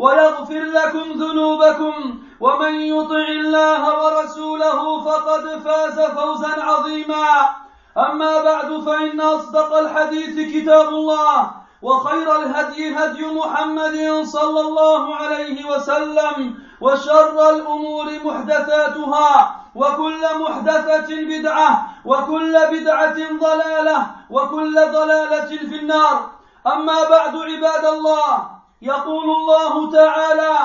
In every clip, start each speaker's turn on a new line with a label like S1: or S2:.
S1: ويغفر لكم ذنوبكم ومن يطع الله ورسوله فقد فاز فوزا عظيما اما بعد فان اصدق الحديث كتاب الله وخير الهدي هدي محمد صلى الله عليه وسلم وشر الامور محدثاتها وكل محدثة بدعة وكل بدعة ضلالة وكل ضلالة في النار أما بعد عباد الله يقول الله تعالى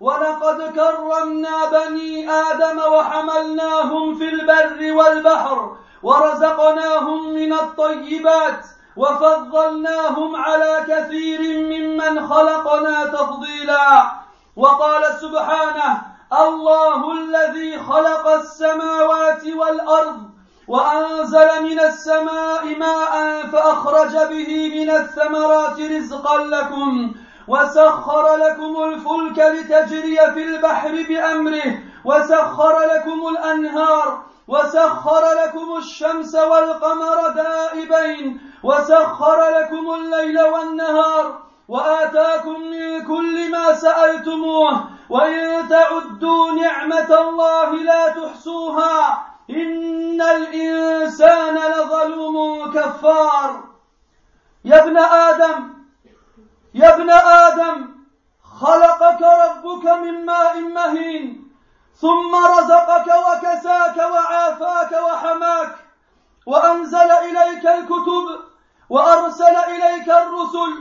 S1: ولقد كرمنا بني ادم وحملناهم في البر والبحر ورزقناهم من الطيبات وفضلناهم على كثير ممن خلقنا تفضيلا وقال سبحانه الله الذي خلق السماوات والارض وانزل من السماء ماء فاخرج به من الثمرات رزقا لكم وسخر لكم الفلك لتجري في البحر بأمره وسخر لكم الأنهار وسخر لكم الشمس والقمر دائبين وسخر لكم الليل والنهار وآتاكم من كل ما سألتموه وإن تعدوا نعمة الله لا تحصوها إن الإنسان لظلوم كفار يا ابن آدم يا ابن آدم خلقك ربك من ماء مهين ثم رزقك وكساك وعافاك وحماك وأنزل إليك الكتب وأرسل إليك الرسل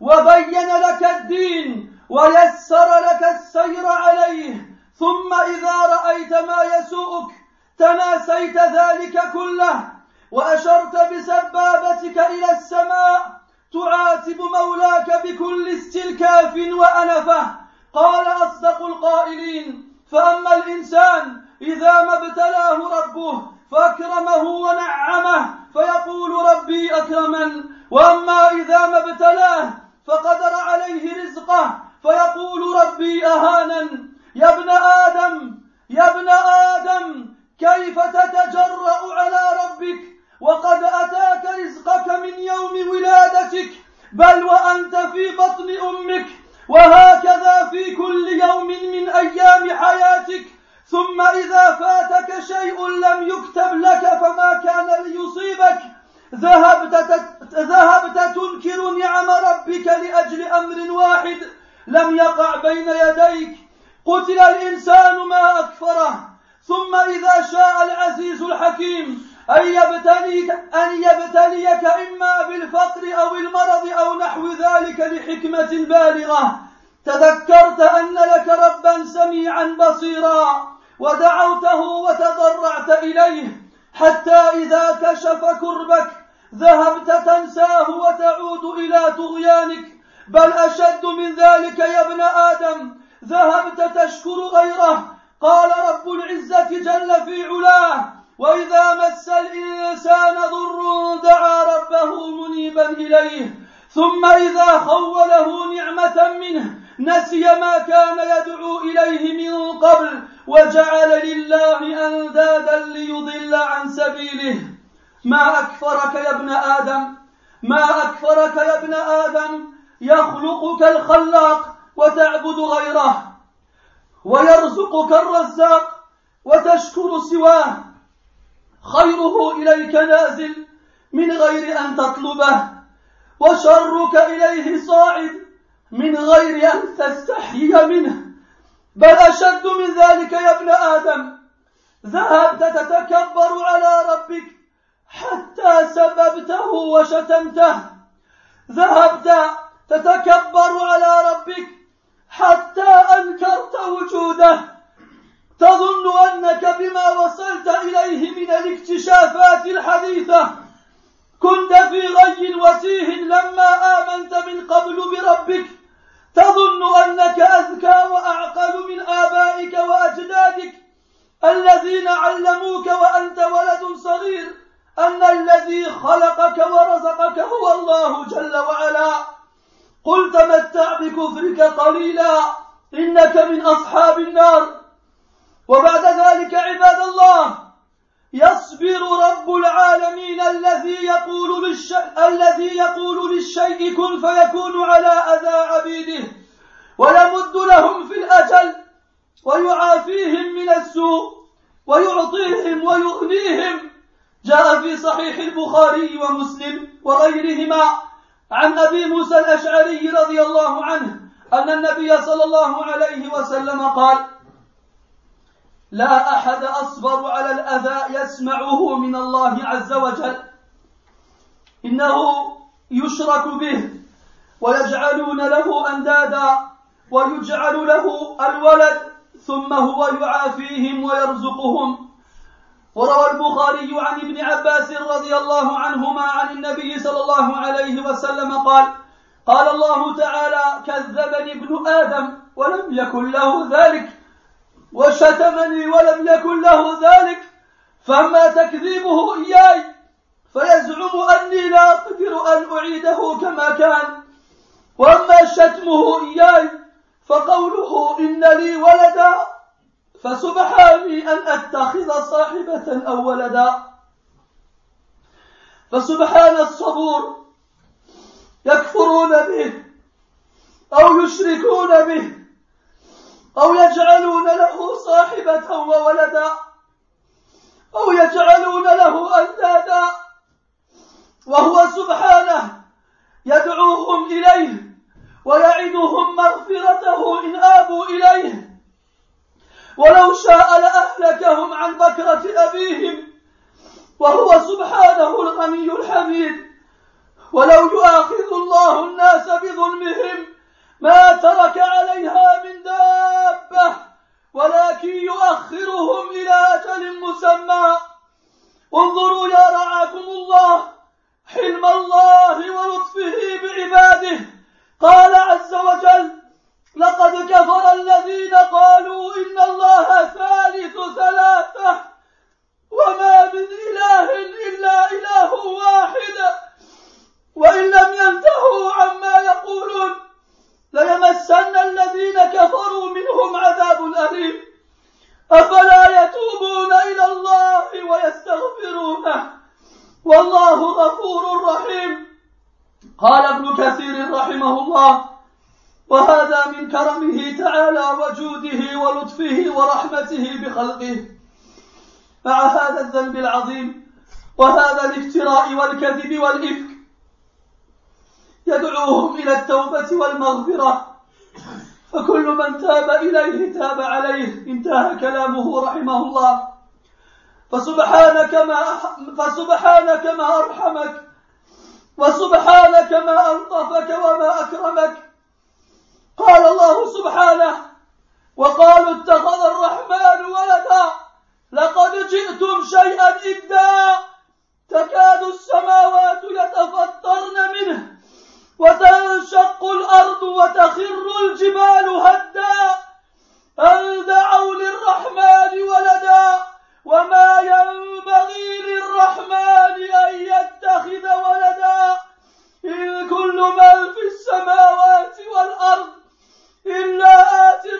S1: وبين لك الدين ويسر لك السير عليه ثم إذا رأيت ما يسوءك تناسيت ذلك كله وأشرت بسبابتك إلى السماء تعاتب مولاك بكل استلكاف وأنفة قال أصدق القائلين فأما الإنسان إذا ما ابتلاه ربه فأكرمه ونعمه فيقول ربي أكرمن وأما إذا ما ابتلاه فقدر عليه رزقه فيقول ربي أهانن يا ابن آدم يا ابن آدم كيف تتجرأ على ربك وقد أتاك رزقك من يوم ولادتك بل وأنت في بطن أمك وهكذا في كل يوم من أيام حياتك ثم إذا فاتك شيء لم يكتب لك فما كان ليصيبك ذهبت ذهبت تنكر نعم ربك لأجل أمر واحد لم يقع بين يديك قتل الإنسان ما أكفره ثم إذا شاء العزيز الحكيم أن يبتليك أن يبتليك إما بالفقر أو المرض أو نحو ذلك لحكمة بالغة تذكرت أن لك ربا سميعا بصيرا ودعوته وتضرعت إليه حتى إذا كشف كربك ذهبت تنساه وتعود إلى طغيانك بل أشد من ذلك يا ابن آدم ذهبت تشكر غيره قال رب العزة جل في علاه وإذا مس الإنسان ضر دعا ربه منيبا إليه ثم إذا خوله نعمة منه نسي ما كان يدعو إليه من قبل وجعل لله أندادا ليضل عن سبيله ما أكفرك يا ابن آدم ما أكفرك يا ابن آدم يخلقك الخلاق وتعبد غيره ويرزقك الرزاق وتشكر سواه خيره إليك نازل من غير أن تطلبه وشرك إليه صاعد من غير أن تستحي منه بل أشد من ذلك يا ابن آدم ذهبت تتكبر على ربك حتى سببته وشتمته ذهبت تتكبر على ربك حتى أنكرت وجوده تظن أنك بما وصلت إليه من الاكتشافات الحديثة كنت في غي وتيه لما آمنت من قبل بربك تظن أنك أذكى وأعقل من آبائك وأجدادك الذين علموك وأنت ولد صغير أن الذي خلقك ورزقك هو الله جل وعلا قل تمتع بكفرك قليلا إنك من أصحاب النار وبعد ذلك عباد الله يصبر رب العالمين الذي يقول للشيء الذي يقول للشيء كن فيكون على اذى عبيده ويمد لهم في الاجل ويعافيهم من السوء ويعطيهم ويغنيهم جاء في صحيح البخاري ومسلم وغيرهما عن ابي موسى الاشعري رضي الله عنه ان النبي صلى الله عليه وسلم قال لا احد اصبر على الاذى يسمعه من الله عز وجل انه يشرك به ويجعلون له اندادا ويجعل له الولد ثم هو يعافيهم ويرزقهم وروى البخاري عن ابن عباس رضي الله عنهما عن النبي صلى الله عليه وسلم قال قال الله تعالى كذبني ابن ادم ولم يكن له ذلك وشتمني ولم يكن له ذلك فأما تكذيبه إياي فيزعم أني لا أقدر أن أعيده كما كان وأما شتمه إياي فقوله إن لي ولدا فسبحاني أن أتخذ صاحبة أو ولدا فسبحان الصبور يكفرون به أو يشركون به أو يجعلون له صاحبة وولدا أو يجعلون له أندادا وهو سبحانه يدعوهم إليه ويعدهم مغفرته إن آبوا إليه ولو شاء لأهلكهم عن بكرة أبيهم وهو سبحانه الغني الحميد ولو يؤاخذ الله الناس بظلمهم ما ترك عليها من دابة ولكن يؤخرهم إلى أجل مسمى انظروا يا رعاكم الله حلم الله ولطفه بعباده قال عز وجل لقد كفر الذين قالوا إن الله ثالث ثلاثة وما من إله إلا إله واحد وإن لم ينتهوا عما يقولون ليمسن الذين كفروا منهم عذاب أليم أفلا يتوبون إلى الله ويستغفرونه والله غفور رحيم قال ابن كثير رحمه الله وهذا من كرمه تعالى وجوده ولطفه ورحمته بخلقه مع هذا الذنب العظيم وهذا الافتراء والكذب والإفك يدعوهم إلى التوبة والمغفرة فكل من تاب إليه تاب عليه انتهى كلامه رحمه الله فسبحانك ما فسبحانك ما أرحمك وسبحانك ما ألطفك وما أكرمك قال الله سبحانه وقالوا اتخذ الرحمن ولدا لقد جئتم شيئا إدا تكاد السماوات يتفطرن منه وتنشق الأرض وتخر الجبال هدا أن دعوا للرحمن ولدا وما ينبغي للرحمن أن يتخذ ولدا إن كل من في السماوات والأرض إلا آتي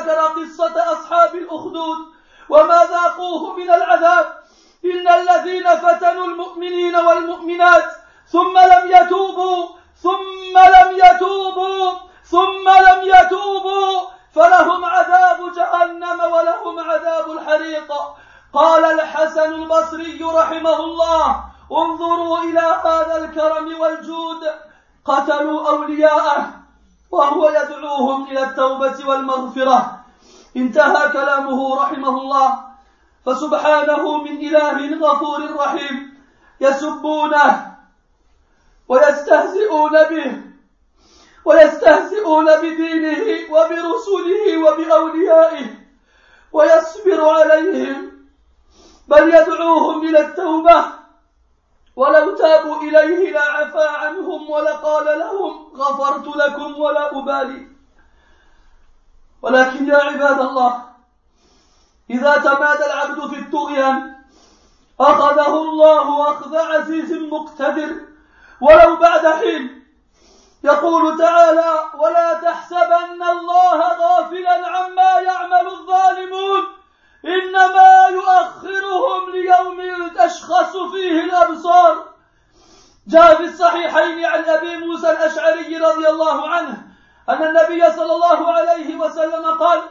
S1: ترى قصة أصحاب الأخدود وما ذاقوه من العذاب إن الذين فتنوا المؤمنين والمؤمنات ثم لم يتوبوا ثم لم يتوبوا ثم لم يتوبوا فلهم عذاب جهنم ولهم عذاب الحريق قال الحسن البصري رحمه الله انظروا إلى هذا الكرم والجود قتلوا أولياءه وهو يدعوهم إلى التوبة والمغفرة انتهى كلامه رحمه الله فسبحانه من إله غفور رحيم يسبونه ويستهزئون به ويستهزئون بدينه وبرسله وبأوليائه ويصبر عليهم بل يدعوهم إلى التوبة ولو تابوا إليه لعفى عنهم ولقال لهم غفرت لكم ولا أبالي ولكن يا عباد الله إذا تمادى العبد في الطغيان أخذه الله أخذ عزيز مقتدر ولو بعد حين يقول تعالى ولا تحسبن الله غافلا عما يعمل الظالمون إنما يؤخرهم ليوم تشخص فيه الأبصار جاء في الصحيحين عن أبي موسى الأشعري رضي الله عنه أن النبي صلى الله عليه وسلم قال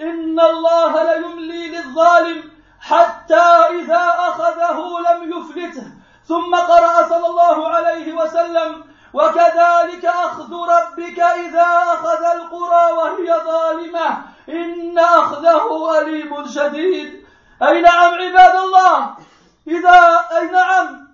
S1: إن الله ليملي للظالم حتى إذا أخذه لم يفلته ثم قرأ صلى الله عليه وسلم وكذلك أخذ ربك إذا أخذ القرى وهي ظالمة إن أخذه أليم شديد أي نعم عباد الله إذا أي نعم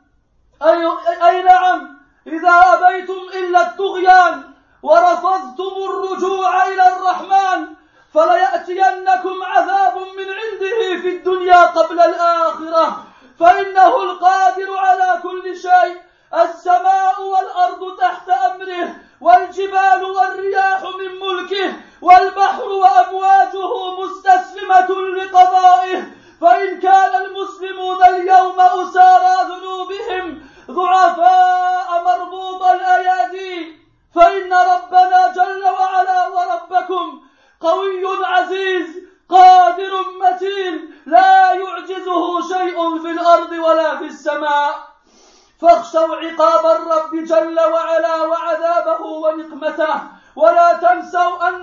S1: أي, أي نعم إذا أبيتم إلا الطغيان ورفضتم الرجوع إلى الرحمن فليأتينكم عذاب من عنده في الدنيا قبل الآخرة فإنه القادر على كل شيء السماء والأرض تحت أمره والجبال والرياح من ملكه والبحر وأمواجه مستسلمة لقضائه فإن كان المسلمون اليوم أسارى ذنوبهم ضعفاء مربوط الأيادي فإن ربنا جل وعلا وربكم قوي عزيز قادر متين لا يعجزه شيء في الأرض ولا في السماء فاخشوا عقاب الرب جل وعلا وعذابه ونقمته ولا تنسوا أن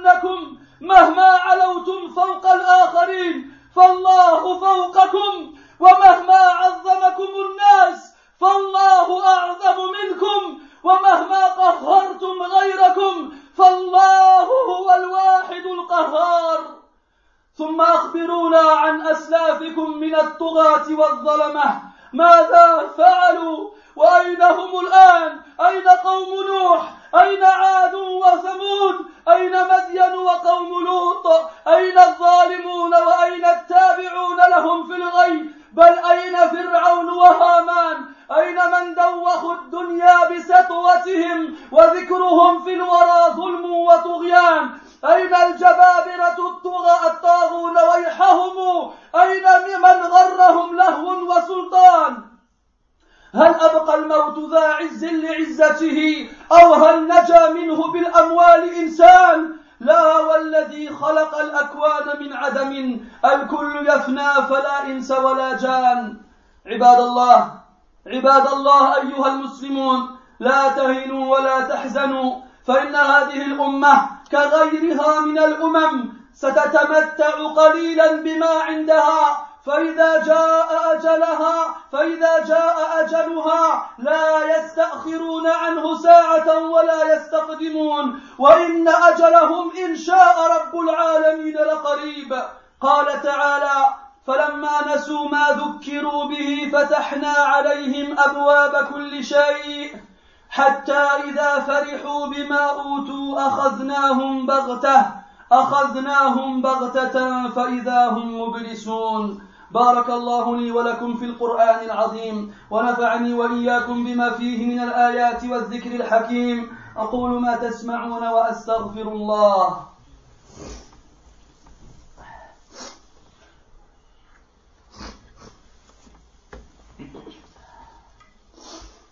S1: هل أبقى الموت ذا عز لعزته أو هل نجا منه بالأموال إنسان لا والذي خلق الأكوان من عدم الكل يفنى فلا إنس ولا جان عباد الله عباد الله أيها المسلمون لا تهنوا ولا تحزنوا فإن هذه الأمة كغيرها من الأمم ستتمتع قليلا بما عندها فإذا جاء أجلها فإذا جاء أجلها لا يستأخرون عنه ساعة ولا يستقدمون وإن أجلهم إن شاء رب العالمين لقريب قال تعالى فلما نسوا ما ذكروا به فتحنا عليهم أبواب كل شيء حتى إذا فرحوا بما أوتوا أخذناهم بغتة أخذناهم بغتة فإذا هم مبلسون بارك الله لي ولكم في القرآن العظيم ونفعني وإياكم بما فيه من الآيات والذكر الحكيم أقول ما تسمعون وأستغفر الله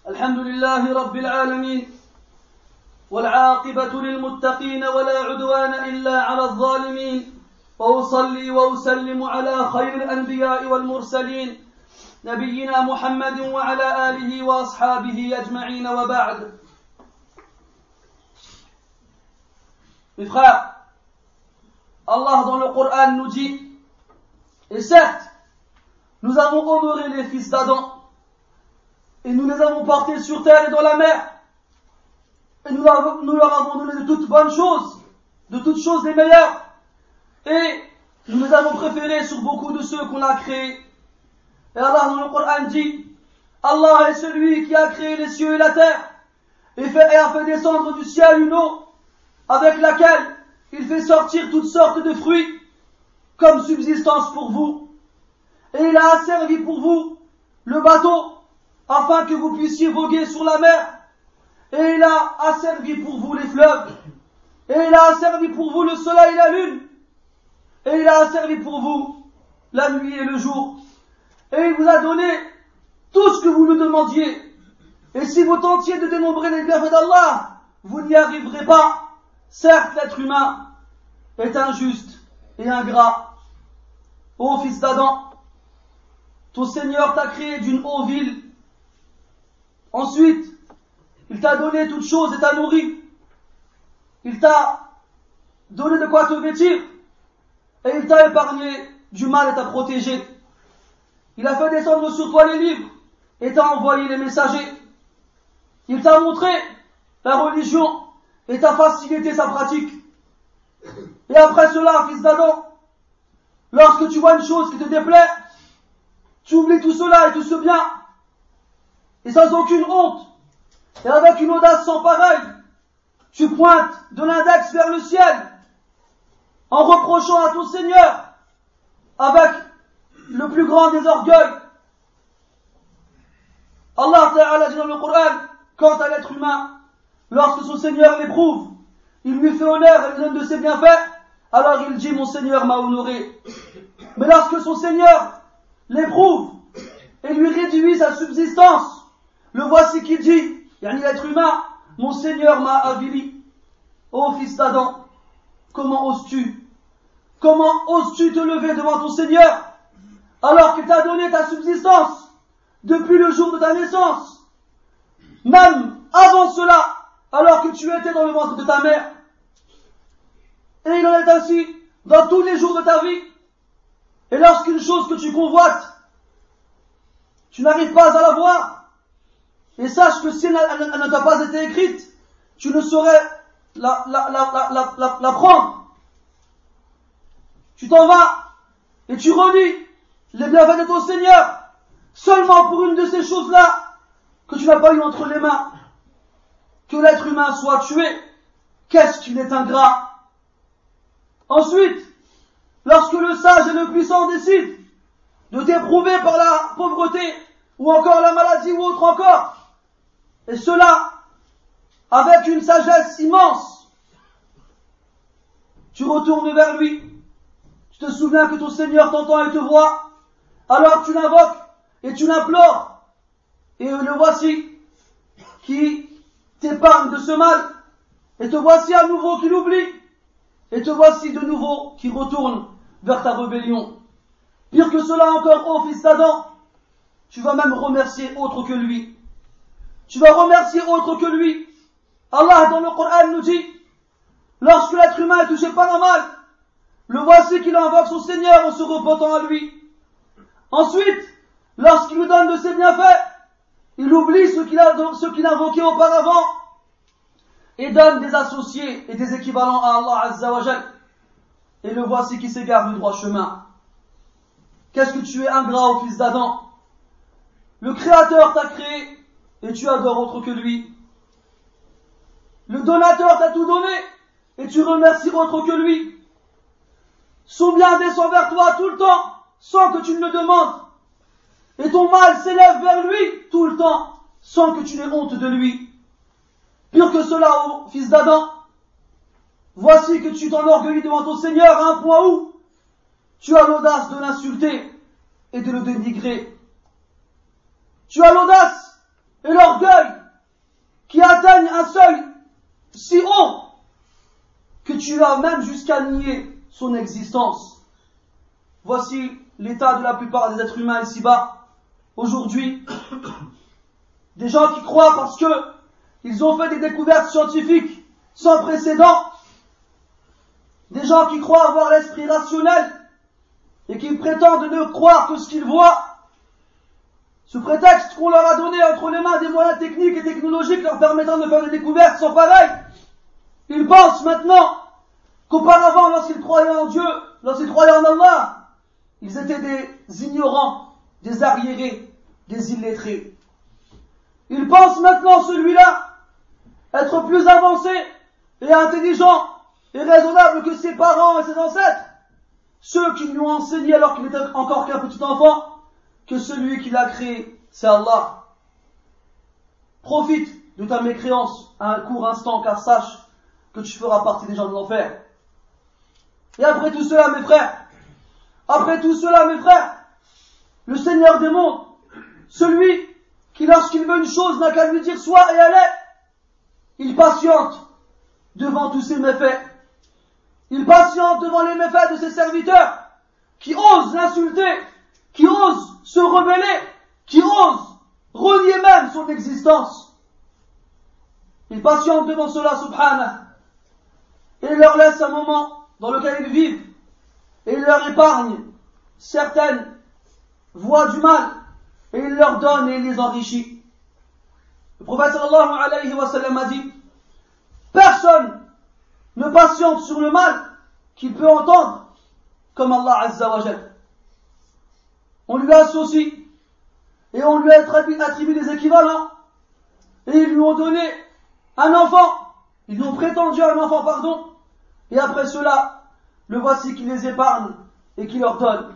S1: الحمد لله رب العالمين والعاقبة للمتقين ولا عدوان إلا على الظالمين واصلي واسلم Mes frères, Allah dans le Coran nous dit, et certes, nous avons honoré les fils d'Adam, et nous les avons portés sur terre et dans la mer, et nous leur avons, donné de toutes bonnes choses, de toutes choses les meilleures, et nous avons préféré sur beaucoup de ceux qu'on a créés. Et Allah dans le Coran dit, Allah est celui qui a créé les cieux et la terre, et, et a fait descendre du ciel une eau, avec laquelle il fait sortir toutes sortes de fruits, comme subsistance pour vous. Et il a asservi pour vous le bateau, afin que vous puissiez voguer sur la mer. Et il a asservi pour vous les fleuves. Et il a asservi pour vous le soleil et la lune, et il a servi pour vous la nuit et le jour. Et il vous a donné tout ce que vous lui demandiez. Et si vous tentiez de dénombrer les bienfaits d'Allah, vous n'y arriverez pas. Certes, l'être humain est injuste et ingrat. Ô fils d'Adam, ton Seigneur t'a créé d'une haute ville. Ensuite, il t'a donné toutes choses et t'a nourri. Il t'a donné de quoi te vêtir. Et il t'a épargné du mal et t'a protégé. Il a fait descendre sur toi les livres et t'a envoyé les messagers. Il t'a montré la religion et t'a facilité sa pratique. Et après cela, fils d'Adam, lorsque tu vois une chose qui te déplaît, tu oublies tout cela et tout ce bien. Et sans aucune honte, et avec une audace sans pareil, tu pointes de l'index vers le ciel en reprochant à ton Seigneur avec le plus grand des orgueils. Allah Ta'ala dit dans le Coran, quant à l'être humain, lorsque son Seigneur l'éprouve, il lui fait honneur et lui donne de ses bienfaits, alors il dit, mon Seigneur m'a honoré. Mais lorsque son Seigneur l'éprouve et lui réduit sa subsistance, le voici qui dit, yani l'être humain, mon Seigneur m'a avili. Ô fils d'Adam, comment oses-tu Comment oses-tu te lever devant ton Seigneur alors qu'il t'a donné ta subsistance depuis le jour de ta naissance Même avant cela, alors que tu étais dans le ventre de ta mère. Et il en est ainsi dans tous les jours de ta vie. Et lorsqu'une chose que tu convoites, tu n'arrives pas à la voir, et sache que si elle, ne t'a pas été écrite, tu ne saurais la prendre tu t'en vas et tu relis les bienfaits de ton Seigneur seulement pour une de ces choses-là que tu n'as pas eu entre les mains. Que l'être humain soit tué, qu'est-ce qu'il est ingrat. Ensuite, lorsque le sage et le puissant décident de t'éprouver par la pauvreté ou encore la maladie ou autre encore, et cela avec une sagesse immense, tu retournes vers lui te souviens que ton Seigneur t'entend et te voit, alors tu l'invoques et tu l'implores. Et le voici qui t'épargne de ce mal. Et te voici à nouveau qui l'oublie. Et te voici de nouveau qui retourne vers ta rébellion. Pire que cela encore, ô fils d'Adam, tu vas même remercier autre que lui. Tu vas remercier autre que lui. Allah dans le Coran nous dit, lorsque l'être humain est touché par le mal, le voici qu'il invoque son Seigneur en se repentant à lui. Ensuite, lorsqu'il lui donne de ses bienfaits, il oublie ce qu'il a, invoqué qu'il invoquait auparavant et donne des associés et des équivalents à Allah Azzawajal. Et le voici qui s'égare du droit chemin. Qu'est-ce que tu es ingrat au fils d'Adam Le Créateur t'a créé et tu adores autre que lui. Le donateur t'a tout donné et tu remercies autre que lui. Son bien descend vers toi tout le temps, sans que tu ne le demandes. Et ton mal s'élève vers lui tout le temps, sans que tu n'aies honte de lui. Pire que cela, fils d'Adam, voici que tu t'enorgueillis devant ton Seigneur à un point où tu as l'audace de l'insulter et de le dénigrer. Tu as l'audace et l'orgueil qui atteignent un seuil si haut que tu vas même jusqu'à nier son existence. Voici l'état de la plupart des êtres humains ici-bas, aujourd'hui. Des gens qui croient parce que ils ont fait des découvertes scientifiques sans précédent. Des gens qui croient avoir l'esprit rationnel et qui prétendent ne croire que ce qu'ils voient. Ce prétexte qu'on leur a donné entre les mains des moyens techniques et technologiques leur permettant de faire des découvertes sans pareil. Ils pensent maintenant qu'auparavant, lorsqu'ils croyaient en Dieu, lorsqu'ils croyaient en Allah, ils étaient des ignorants, des arriérés, des illettrés. Ils pensent maintenant celui-là être plus avancé et intelligent et raisonnable que ses parents et ses ancêtres, ceux qui lui ont enseigné alors qu'il était encore qu'un petit enfant, que celui qui l'a créé, c'est Allah. Profite de ta mécréance à un court instant, car sache que tu feras partie des gens de l'enfer. Et après tout cela, mes frères, après tout cela, mes frères, le Seigneur des mondes, celui qui, lorsqu'il veut une chose, n'a qu'à lui dire soit et allez, il patiente devant tous ses méfaits. Il patiente devant les méfaits de ses serviteurs qui osent l'insulter, qui osent se rebeller, qui osent renier même son existence. Il patiente devant cela, subhanallah, et leur laisse un moment dans lequel ils vivent et il leur épargne certaines voies du mal et il leur donne et les enrichit. Le prophète sallallahu alayhi a dit Personne ne patiente sur le mal qu'il peut entendre comme Allah Azza wa On lui a associe et on lui a attribué des équivalents et ils lui ont donné un enfant, ils lui ont prétendu un enfant, pardon, et après cela, le voici qui les épargne et qui leur donne.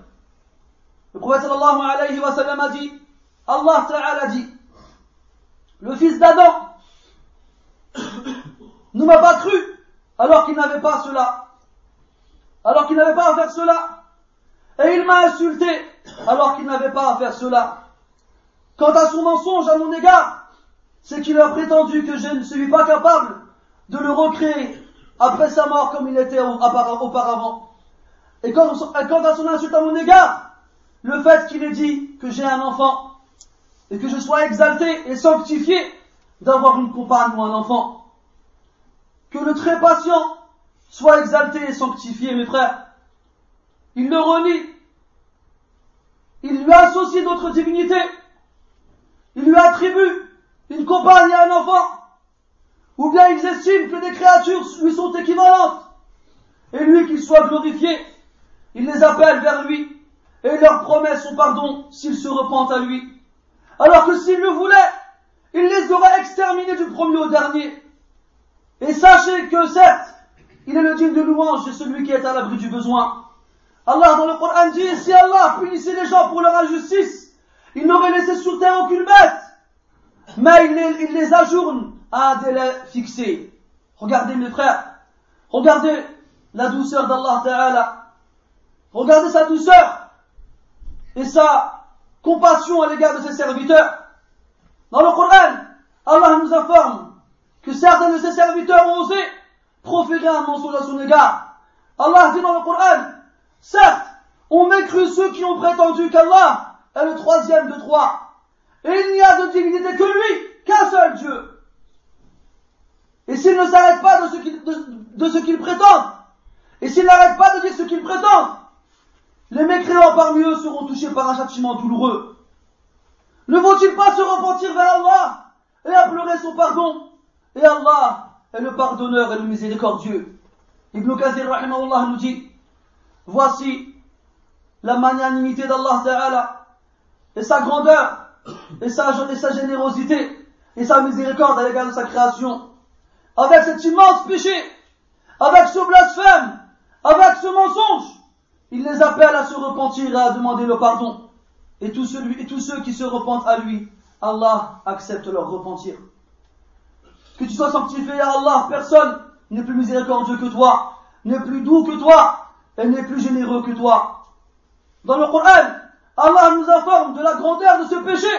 S1: Le prophète sallallahu alayhi wa sallam a dit, Allah ta'ala dit, le fils d'Adam ne m'a pas cru alors qu'il n'avait pas cela, alors qu'il n'avait pas à faire cela, et il m'a insulté alors qu'il n'avait pas à faire cela. Quant à son mensonge à mon égard, c'est qu'il a prétendu que je ne suis pas capable de le recréer après sa mort comme il était auparavant. Et quant à son insulte à mon égard, le fait qu'il ait dit que j'ai un enfant et que je sois exalté et sanctifié d'avoir une compagne ou un enfant, que le très patient soit exalté et sanctifié, mes frères. Il le renie. Il lui associe d'autres divinités. Il lui attribue une compagne et un enfant. Ou bien ils estiment que des créatures lui sont équivalentes. Et lui qu'il soit glorifié, il les appelle vers lui et leur promet son pardon s'ils se repentent à lui. Alors que s'il le voulait, il les aurait exterminés du premier au dernier. Et sachez que certes, il est le digne de louange de celui qui est à l'abri du besoin. Allah dans le Coran dit, si Allah punissait les gens pour leur injustice, il n'aurait laissé sur terre aucune bête. Mais il les ajourne un délai fixé. Regardez mes frères, regardez la douceur d'Allah Ta'ala, regardez sa douceur et sa compassion à l'égard de ses serviteurs. Dans le Coran, Allah nous informe que certains de ses serviteurs ont osé proférer un mensonge à son égard. Allah dit dans le Coran, certes, on cru ceux qui ont prétendu qu'Allah est le troisième de trois. Et il n'y a de divinité que lui, qu'un seul Dieu et s'ils ne s'arrêtent pas de ce qu'ils de, prétendent, et s'ils n'arrêtent pas de dire ce qu'ils prétendent, les mécréants parmi eux seront touchés par un châtiment douloureux. Ne vont-ils pas se repentir vers Allah et implorer son pardon Et Allah est le pardonneur et le miséricordieux. Ibn Kathir rahimahullah nous dit, voici la magnanimité d'Allah Ta'ala et sa grandeur et sa, et sa générosité et sa miséricorde à l'égard de sa création avec cet immense péché, avec ce blasphème, avec ce mensonge. Il les appelle à se repentir et à demander le pardon. Et tous, ceux qui se repentent à lui, Allah accepte leur repentir. Que tu sois sanctifié à Allah, personne n'est plus miséricordieux que toi, n'est plus doux que toi, et n'est plus généreux que toi. Dans le Qur'an, Allah nous informe de la grandeur de ce péché,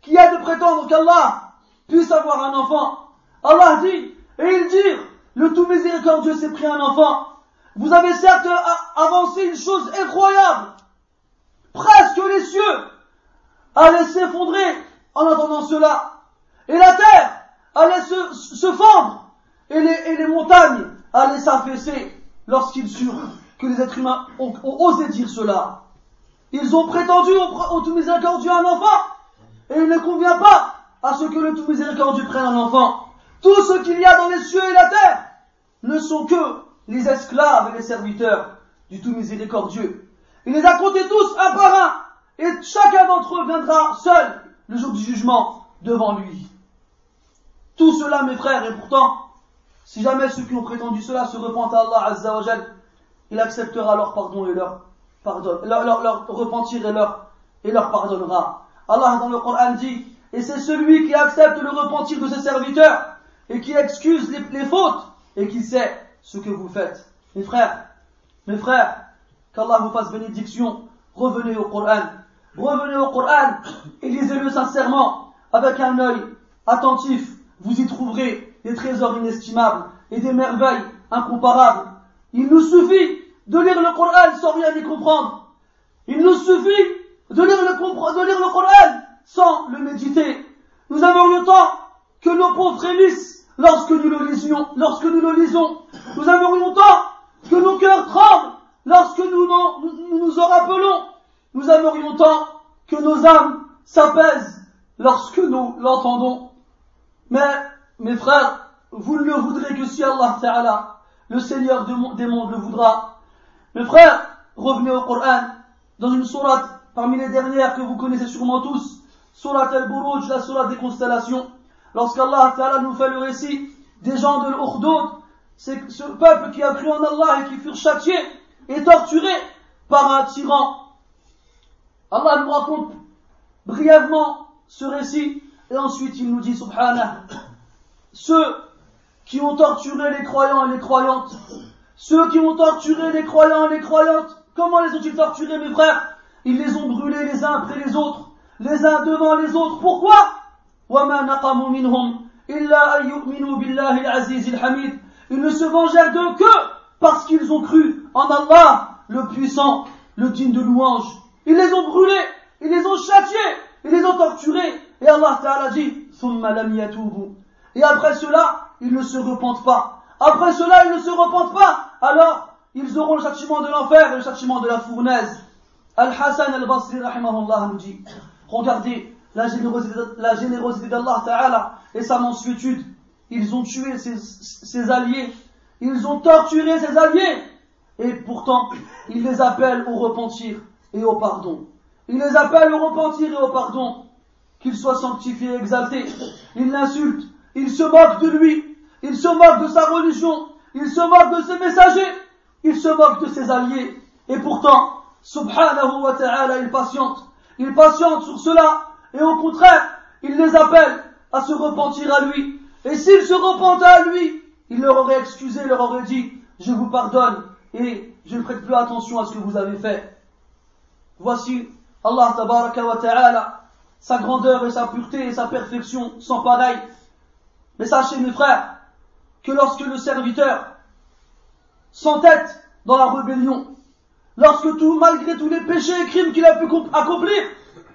S1: qui est de prétendre qu'Allah puisse avoir un enfant. Allah dit, et ils dirent, le tout miséricordieux s'est pris un enfant. Vous avez certes euh, avancé une chose incroyable, presque les cieux, allaient s'effondrer en attendant cela. Et la terre allait se, se fendre, et les, et les montagnes allaient s'affaisser lorsqu'ils surent que les êtres humains ont, osé dire cela. Ils ont prétendu au, au tout miséricordieux un enfant, et il ne convient pas à ce que le tout miséricordieux prenne un enfant. Tout ce qu'il y a dans les cieux et la terre ne sont que les esclaves et les serviteurs du tout miséricordieux. Il les a comptés tous un par un, et chacun d'entre eux viendra seul le jour du jugement devant lui. Tout cela, mes frères, et pourtant, si jamais ceux qui ont prétendu cela se repentent à Allah Azzawajal, il acceptera leur pardon et leur pardon leur, repentir et leur, et leur pardonnera. Allah dans le Coran dit, et c'est celui qui accepte le repentir de ses serviteurs et qui excuse les, fautes et qui sait ce que vous faites. Mes frères, mes frères, qu'Allah vous fasse bénédiction, revenez au Coran, revenez au Coran et lisez-le sincèrement, avec un œil attentif, vous y trouverez des trésors inestimables et des merveilles incomparables. Il nous suffit de lire le Coran sans rien y comprendre. Il nous suffit de lire le, de lire le Coran sans le méditer. Nous avons le temps que nos pauvres frémissent lorsque nous le lisions, lorsque nous le lisons. Nous aimerions tant que nos cœurs tremblent lorsque nous, nous en rappelons. Nous aimerions tant que nos âmes s'apaisent lorsque nous l'entendons. Mais, mes frères, vous ne le voudrez que si Allah Ta'ala, le Seigneur des mondes, le voudra. Mes frères, revenez au Coran, dans une sourate parmi les dernières que vous connaissez sûrement tous, sourate al-Buruj, la sourate des constellations. Lorsqu'Allah nous fait le récit des gens de l'Ukhdud, c'est ce peuple qui a cru en Allah et qui furent châtiés et torturés par un tyran. Allah nous raconte brièvement ce récit et ensuite il nous dit subhanah ceux qui ont torturé les croyants et les croyantes ceux qui ont torturé les croyants et les croyantes comment les ont-ils torturés mes frères ils les ont brûlés les uns après les autres les uns devant les autres pourquoi ils ne se vengèrent d'eux que parce qu'ils ont cru en Allah, le puissant, le digne de louange. Ils les ont brûlés, ils les ont châtiés, ils les ont torturés. Et Allah Ta'ala dit, Et après cela, ils ne se repentent pas. Après cela, ils ne se repentent pas. Alors, ils auront le châtiment de l'enfer et le châtiment de la fournaise. Al-Hassan al-Basri, rahimahullah, nous dit, regardez, la générosité, d'Allah Ta'ala et sa mansuétude. Ils ont tué ses, alliés, ils ont torturé ses alliés, et pourtant, il les appelle au repentir et au pardon. Il les appelle au repentir et au pardon, qu'il soit sanctifié, et exalté. Il l'insulte, il se moque de lui, il se moque de sa religion, il se moque de ses messagers, il se moque de ses alliés, et pourtant, subhanahu wa ta'ala, il patiente, il patiente sur cela, et au contraire, il les appelle à se repentir à lui. Et s'ils se repentent à lui, il leur aurait excusé, leur aurait dit, je vous pardonne et je ne prête plus attention à ce que vous avez fait. Voici Allah tabaraka wa ta'ala, sa grandeur et sa pureté et sa perfection sans pareil. Mais sachez mes frères, que lorsque le serviteur s'entête dans la rébellion, lorsque tout, malgré tous les péchés et crimes qu'il a pu accomplir,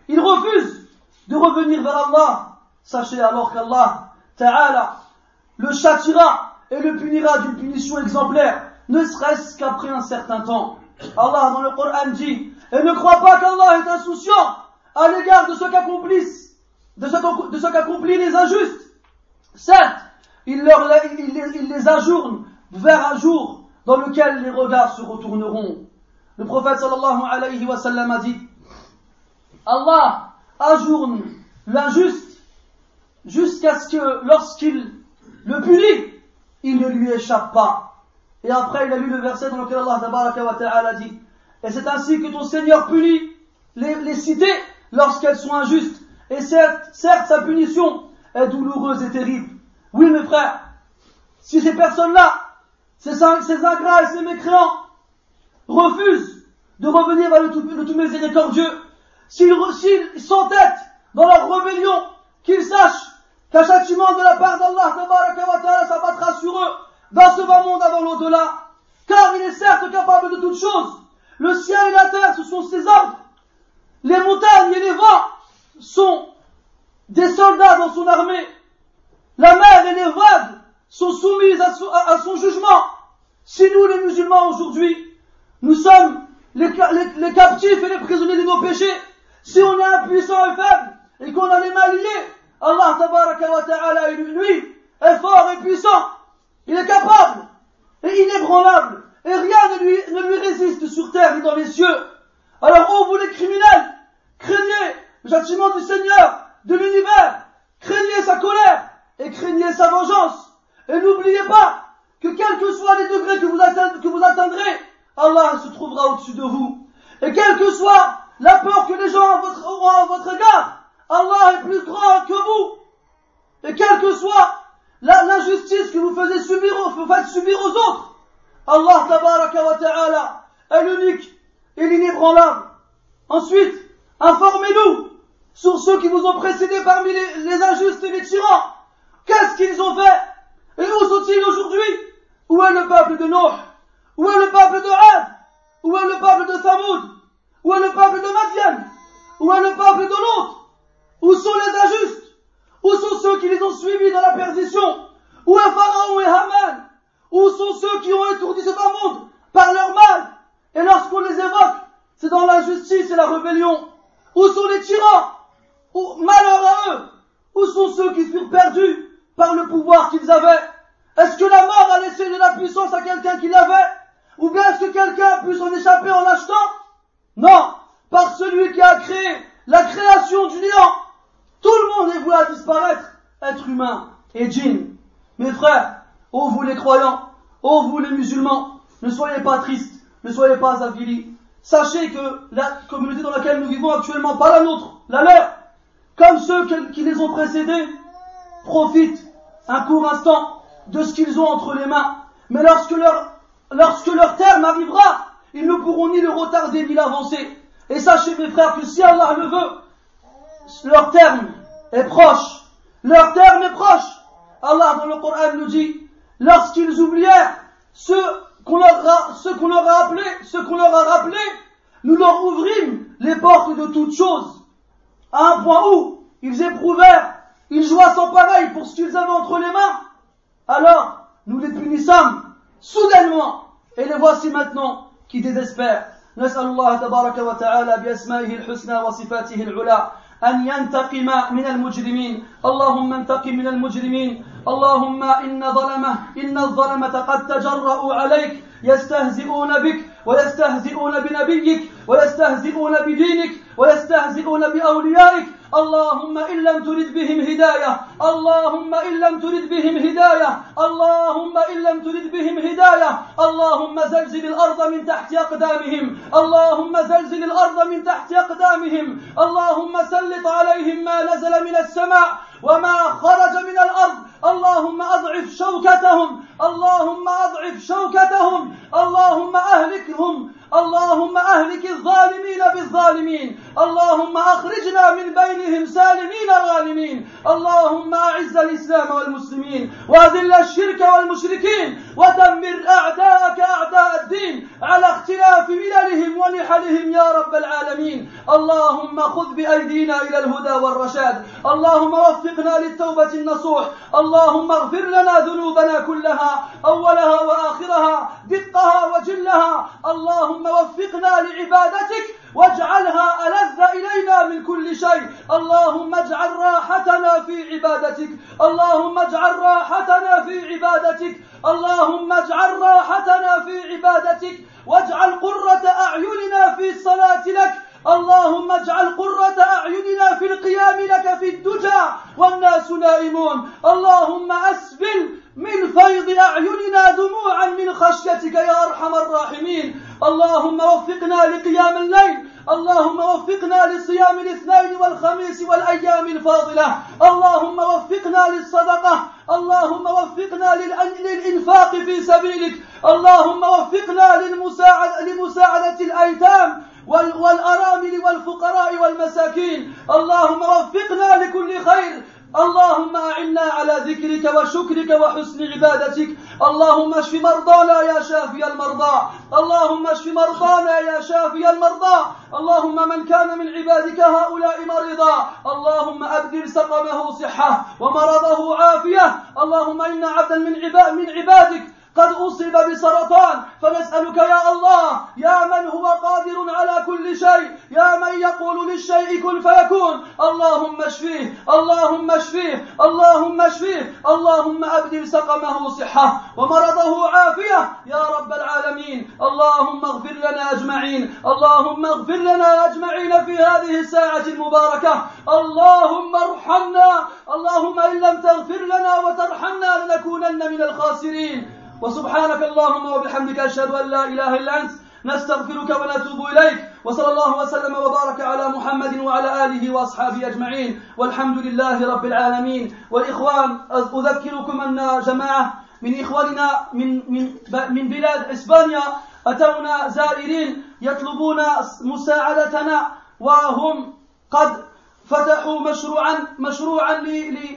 S1: il refuse de revenir vers Allah, sachez alors qu'Allah, Ta'ala, le châtira et le punira d'une punition exemplaire, ne serait-ce qu'après un certain temps. Allah dans le Coran dit, et ne crois pas qu'Allah est insouciant à l'égard de ce qu'accomplissent, de ce, qu'accomplissent les injustes. Certes, il, leur, il, les, il les ajourne vers un jour dans lequel les regards se retourneront. Le prophète sallallahu alayhi wa sallam a dit, Allah ajourne l'injuste jusqu'à ce que lorsqu'il le punit, il ne lui échappe pas. Et après, il a lu le verset dans lequel Allah dit Et c'est ainsi que ton Seigneur punit les, cités lorsqu'elles sont injustes. Et certes, sa punition est douloureuse et terrible. Oui, mes frères, si ces personnes-là, ces, ingrats et ces mécréants, refusent de revenir vers le tout, le tout miséricordieux, s'ils s'entêtent dans leur rébellion, qu'ils sachent qu'un châtiment de la part d'Allah s'abattra sur eux dans ce bas monde avant l'au-delà, car il est certes capable de toutes choses. Le ciel et la terre, ce sont ses ordres. Les montagnes et les vents sont des soldats dans son armée. La mer et les vagues sont soumises à son, jugement. Si nous, les musulmans, aujourd'hui, nous sommes les captifs et les prisonniers de nos péchés, si on est impuissant et faible, et qu'on a les mains liées, Allah tabaraka wa ta'ala, lui, est fort et puissant. Il est capable et inébranlable. Et rien ne lui, ne lui résiste sur terre ni dans les cieux. Alors, ô vous les criminels, craignez le châtiment du Seigneur, de l'univers, craignez sa colère et craignez sa vengeance. Et n'oubliez pas que quels que soient les degrés que vous, atteindrez, Allah se trouvera au-dessus de vous. Et quel que soit la peur que les gens auront à votre égard, Allah est plus grand que vous. Et quelle que soit l'injustice que vous faites subir, subir aux autres, Allah tabaraka wa ta'ala est l'unique et l'inébranlable. Ensuite, informez-nous sur ceux qui vous ont précédés parmi les, injustes et les tyrans. Qu'est-ce qu'ils ont fait Et où sont-ils aujourd'hui Où est le peuple de Noé Où est le peuple de Ad Où est le peuple de Samoud où est le peuple de Madian Où est le peuple de Nantes? Où sont les injustes Où sont ceux qui les ont suivis dans la perdition Où est Pharaon et Haman Où sont ceux qui ont étourdi cet monde par leur mal Et lorsqu'on les évoque, c'est dans l'injustice et la rébellion. Où sont les tyrans Malheur à eux Où sont ceux qui furent perdus par le pouvoir qu'ils avaient Est-ce que la mort a laissé de la puissance à quelqu'un qui l'avait Ou bien est-ce que quelqu'un a pu s'en échapper en l'achetant non, par celui qui a créé la création du néant. Tout le monde est voué à disparaître, être humain et djinn. Mes frères, ô vous les croyants, ô vous les musulmans, ne soyez pas tristes, ne soyez pas avilis. Sachez que la communauté dans laquelle nous vivons actuellement, pas la nôtre, la leur, comme ceux qui les ont précédés, profitent un court instant de ce qu'ils ont entre les mains. Mais lorsque leur, lorsque leur terme arrivera, ils ne pourront ni le retarder ni l'avancer. Et sachez mes frères que si Allah le veut, leur terme est proche. Leur terme est proche. Allah dans le Coran nous dit, lorsqu'ils oublièrent ce qu'on leur a, appelé, ce qu'on leur a rappelé, nous leur ouvrîmes les portes de toutes choses. À un point où ils éprouvèrent, ils jouaient sans pareil pour ce qu'ils avaient entre les mains. Alors, nous les punissons soudainement. Et les voici maintenant qui désespère. نسأل الله تبارك وتعالى بأسمائه الحسنى وصفاته العلى أن ينتقم من المجرمين اللهم انتقم من المجرمين اللهم إن ظلمة إن الظلمة قد تجرأوا عليك يستهزئون بك ويستهزئون بنبيك ويستهزئون بدينك ويستهزئون بأوليائك اللهم إن لم ترد بهم هداية اللهم إن لم ترد بهم هداية اللهم إن لم ترد بهم هداية اللهم زلزل الأرض من تحت أقدامهم اللهم زلزل الأرض من تحت أقدامهم اللهم سلط عليهم ما نزل من السماء وما خرج من الأرض اللهم أضعف شوكتهم اللهم أضعف شوكتهم اللهم أهلكهم اللهم أهلك الظالمين بالظالمين اللهم أخرجنا من بينهم سالمين غانمين اللهم أعز الإسلام والمسلمين وأذل الشرك والمشركين ودمر أعداءك أعداء الدين على اختلاف مللهم ونحلهم يا رب العالمين اللهم خذ بأيدينا إلى الهدى والرشاد اللهم وفق وفقنا للتوبة النصوح اللهم اغفر لنا ذنوبنا كلها أولها وآخرها دقها وجلها اللهم وفقنا لعبادتك واجعلها ألذ إلينا من كل شيء اللهم اجعل راحتنا في عبادتك اللهم اجعل راحتنا في عبادتك اللهم اجعل راحتنا في عبادتك واجعل قرة أعيننا في الصلاة لك اللهم اجعل قرة أعيننا في القيام لك في الدجى والناس نائمون اللهم أسبل من فيض أعيننا دموعا من خشيتك يا أرحم الراحمين اللهم وفقنا لقيام الليل اللهم وفقنا لصيام الاثنين والخميس والأيام الفاضلة اللهم وفقنا للصدقة اللهم وفقنا للإنفاق في سبيلك اللهم وفقنا لمساعدة الأيتام والأرامل والفقراء والمساكين اللهم وفقنا لكل خير اللهم أعنا على ذكرك وشكرك وحسن عبادتك اللهم اشف مرضانا يا شافي المرضى اللهم اشف مرضانا يا شافي المرضى اللهم من كان من عبادك هؤلاء مريضا اللهم أبدل سقمه صحة ومرضه عافية اللهم إنا عبدا من, عباد من عبادك قد أصيب بسرطان فنسألك يا الله يا من هو قادر على كل شيء يا من يقول للشيء كن فيكون اللهم اشفيه اللهم اشفيه اللهم اشفيه اللهم أبدل سقمه صحة ومرضه عافية يا رب العالمين اللهم اغفر لنا أجمعين اللهم اغفر لنا أجمعين في هذه الساعة المباركة اللهم ارحمنا اللهم إن لم تغفر لنا وترحمنا لنكونن من الخاسرين وسبحانك اللهم وبحمدك أشهد أن لا إله إلا أنت نستغفرك ونتوب إليك وصلى الله وسلم وبارك على محمد وعلى آله وأصحابه أجمعين والحمد لله رب العالمين والإخوان أذكركم أن جماعة من إخواننا من, من, من بلاد إسبانيا أتونا زائرين يطلبون مساعدتنا وهم قد فتحوا مشروعا مشروعا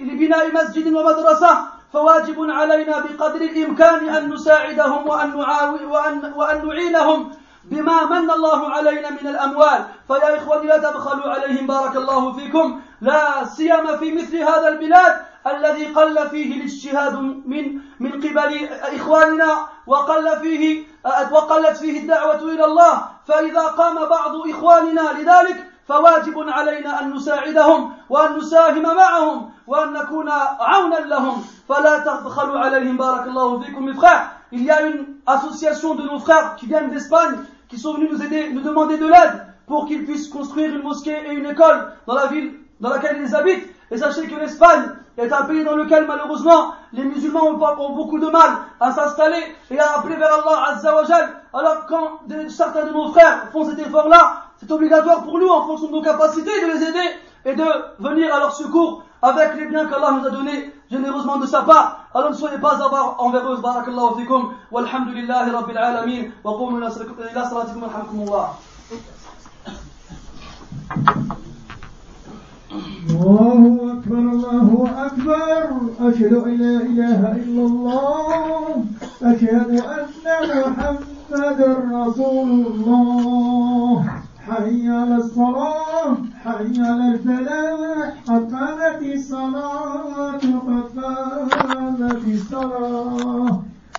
S1: لبناء مسجد ومدرسة فواجب علينا بقدر الإمكان أن نساعدهم وأن, نعاون وأن, وأن نعينهم بما من الله علينا من الأموال فيا إخواني لا تبخلوا عليهم بارك الله فيكم لا سيما في مثل هذا البلاد الذي قل فيه الاجتهاد من من قبل إخواننا وقل فيه وقلت فيه الدعوة إلى الله فإذا قام بعض إخواننا لذلك فواجب علينا أن نساعدهم وأن نساهم معهم il y a une association de nos frères qui viennent d'Espagne qui sont venus nous aider nous demander de l'aide pour qu'ils puissent construire une mosquée et une école dans la ville dans laquelle ils habitent et sachez que l'Espagne est un pays dans lequel malheureusement les musulmans ont, beaucoup de mal à s'installer et à appeler vers Allah Jal. Alors quand certains de nos frères font cet effort-là, c'est obligatoire pour nous en fonction de nos capacités de les aider et de venir à leur secours avec les biens qu'Allah nous a donnés généreusement de sa part. Alors ne soyez pas avares envers eux. Barakallahu fikum. Walhamdulillahi rabbil alamin. Wa qumu ila salatikum alhamdulillah.
S2: الله أكبر الله أكبر أشهد أن لا إله إلا الله أشهد أن محمدا رسول الله حي على الصلاة حي على الفلاح قد قامت الصلاة قد قامت الصلاة